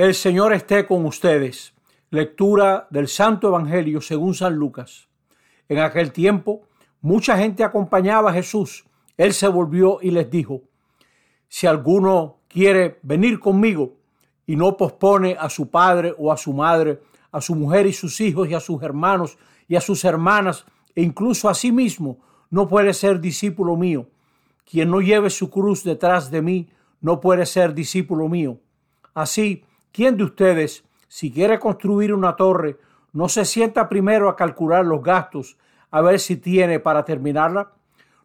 El Señor esté con ustedes. Lectura del Santo Evangelio según San Lucas. En aquel tiempo, mucha gente acompañaba a Jesús. Él se volvió y les dijo, si alguno quiere venir conmigo y no pospone a su padre o a su madre, a su mujer y sus hijos y a sus hermanos y a sus hermanas e incluso a sí mismo, no puede ser discípulo mío. Quien no lleve su cruz detrás de mí, no puede ser discípulo mío. Así, ¿quién de ustedes, si quiere construir una torre, no se sienta primero a calcular los gastos, a ver si tiene para terminarla?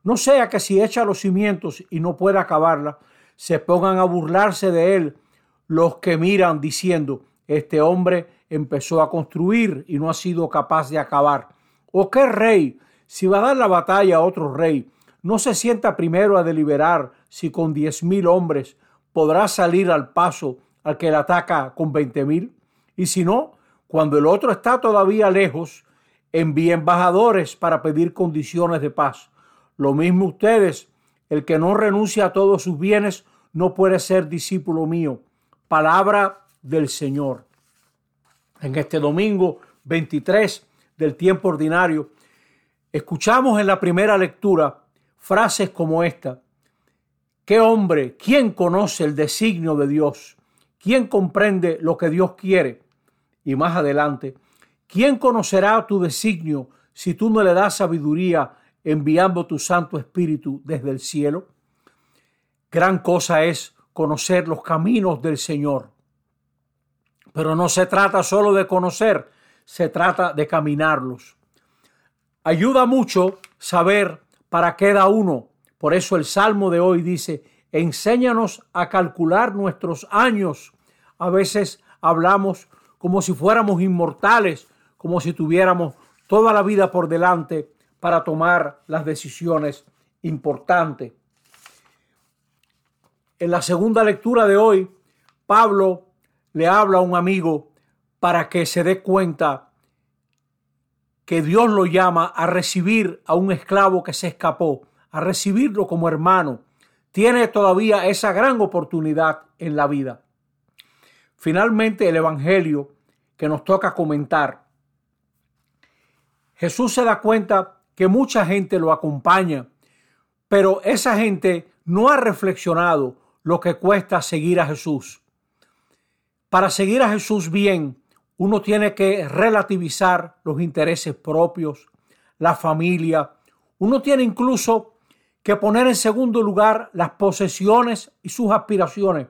No sea que si echa los cimientos y no puede acabarla, se pongan a burlarse de él los que miran diciendo, este hombre empezó a construir y no ha sido capaz de acabar. ¿O qué rey, si va a dar la batalla a otro rey, no se sienta primero a deliberar si con diez mil hombres podrá salir al paso al que le ataca con veinte mil? Y si no, cuando el otro está todavía lejos, envíe embajadores para pedir condiciones de paz. Lo mismo ustedes, el que no renuncia a todos sus bienes no puede ser discípulo mío. Palabra del Señor. En este domingo 23 del tiempo ordinario, escuchamos en la primera lectura frases como esta. ¿Qué hombre, quién conoce el designio de Dios? ¿Quién comprende lo que Dios quiere? Y más adelante, ¿quién conocerá tu designio si tú no le das sabiduría enviando tu Santo Espíritu desde el cielo? Gran cosa es conocer los caminos del Señor. Pero no se trata solo de conocer, se trata de caminarlos. Ayuda mucho saber para cada uno. Por eso el Salmo de hoy dice, enséñanos a calcular nuestros años. A veces hablamos como si fuéramos inmortales, como si tuviéramos toda la vida por delante para tomar las decisiones importantes. En la segunda lectura de hoy, Pablo le habla a un amigo para que se dé cuenta que Dios lo llama a recibir a un esclavo que se escapó, a recibirlo como hermano. Tiene todavía esa gran oportunidad en la vida. Finalmente, el Evangelio que nos toca comentar. Jesús se da cuenta que mucha gente lo acompaña, pero esa gente no ha reflexionado lo que cuesta seguir a Jesús. Para seguir a Jesús bien, uno tiene que relativizar los intereses propios, la familia. Uno tiene incluso que poner en segundo lugar las posesiones y sus aspiraciones.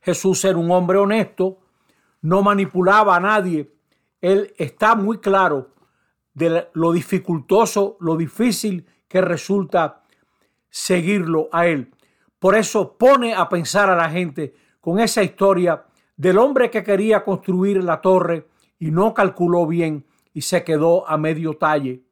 Jesús era un hombre honesto, no manipulaba a nadie. Él está muy claro de lo dificultoso, lo difícil que resulta seguirlo a él. Por eso pone a pensar a la gente con esa historia del hombre que quería construir la torre y no calculó bien y se quedó a medio talle.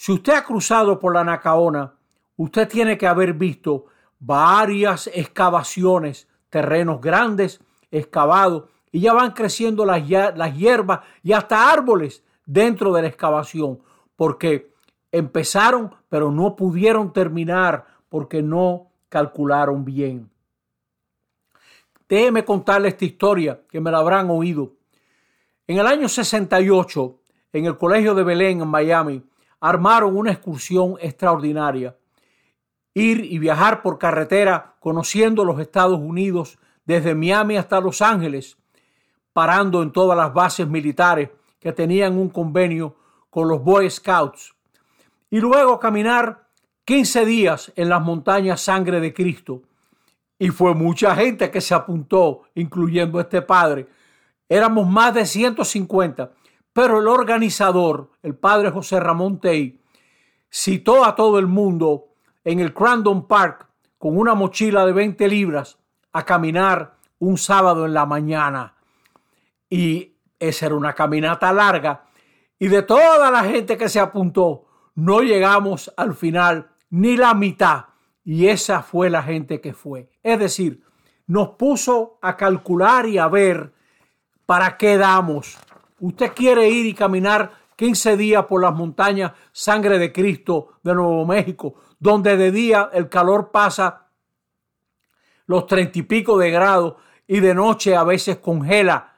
Si usted ha cruzado por la Nacaona, usted tiene que haber visto varias excavaciones, terrenos grandes excavados, y ya van creciendo las, las hierbas y hasta árboles dentro de la excavación, porque empezaron pero no pudieron terminar porque no calcularon bien. Déjeme contarle esta historia que me la habrán oído. En el año 68, en el Colegio de Belén, en Miami, armaron una excursión extraordinaria. Ir y viajar por carretera conociendo los Estados Unidos desde Miami hasta Los Ángeles, parando en todas las bases militares que tenían un convenio con los Boy Scouts. Y luego caminar 15 días en las montañas Sangre de Cristo y fue mucha gente que se apuntó, incluyendo este padre. Éramos más de 150, pero el organizador, el padre José Ramón Tey, citó a todo el mundo en el Crandon Park con una mochila de 20 libras a caminar un sábado en la mañana. Y esa era una caminata larga. Y de toda la gente que se apuntó, no llegamos al final ni la mitad y esa fue la gente que fue. Es decir, nos puso a calcular y a ver para qué damos. Usted quiere ir y caminar 15 días por las montañas Sangre de Cristo de Nuevo México, donde de día el calor pasa los treinta y pico de grados y de noche a veces congela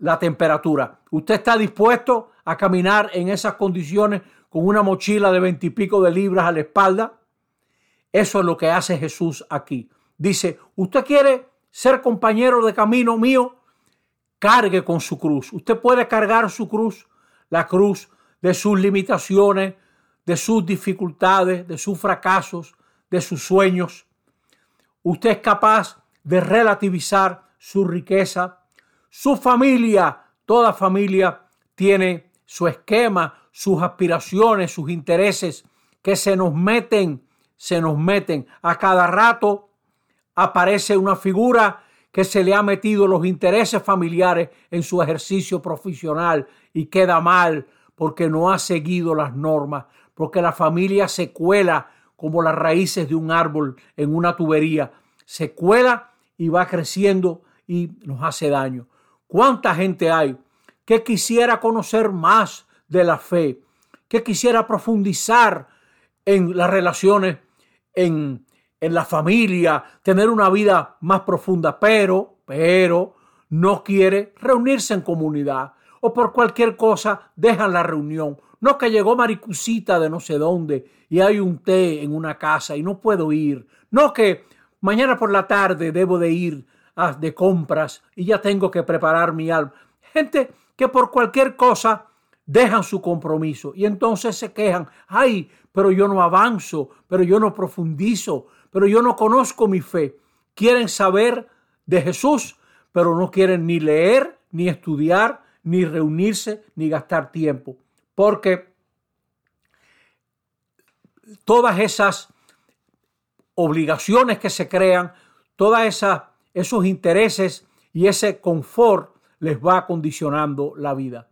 la temperatura. ¿Usted está dispuesto a caminar en esas condiciones con una mochila de veintipico de libras a la espalda? Eso es lo que hace Jesús aquí. Dice, ¿usted quiere ser compañero de camino mío? Cargue con su cruz. Usted puede cargar su cruz, la cruz de sus limitaciones, de sus dificultades, de sus fracasos, de sus sueños. Usted es capaz de relativizar su riqueza. Su familia, toda familia tiene su esquema, sus aspiraciones, sus intereses que se nos meten, se nos meten. A cada rato aparece una figura que se le ha metido los intereses familiares en su ejercicio profesional y queda mal porque no ha seguido las normas, porque la familia se cuela como las raíces de un árbol en una tubería, se cuela y va creciendo y nos hace daño. ¿Cuánta gente hay que quisiera conocer más de la fe, que quisiera profundizar en las relaciones, en, en la familia, tener una vida más profunda, pero, pero no quiere reunirse en comunidad o por cualquier cosa dejan la reunión. No que llegó Maricusita de no sé dónde y hay un té en una casa y no puedo ir. No que mañana por la tarde debo de ir a, de compras y ya tengo que preparar mi alma. Gente que por cualquier cosa dejan su compromiso y entonces se quejan, ay, pero yo no avanzo, pero yo no profundizo, pero yo no conozco mi fe. Quieren saber de Jesús, pero no quieren ni leer, ni estudiar, ni reunirse, ni gastar tiempo, porque todas esas obligaciones que se crean, todos esos intereses y ese confort les va condicionando la vida.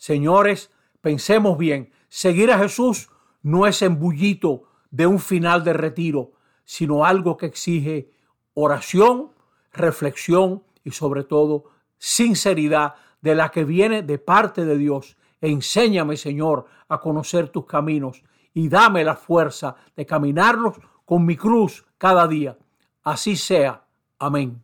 Señores, pensemos bien, seguir a Jesús no es embullito de un final de retiro, sino algo que exige oración, reflexión y sobre todo sinceridad de la que viene de parte de Dios. Enséñame, Señor, a conocer tus caminos y dame la fuerza de caminarlos con mi cruz cada día. Así sea. Amén.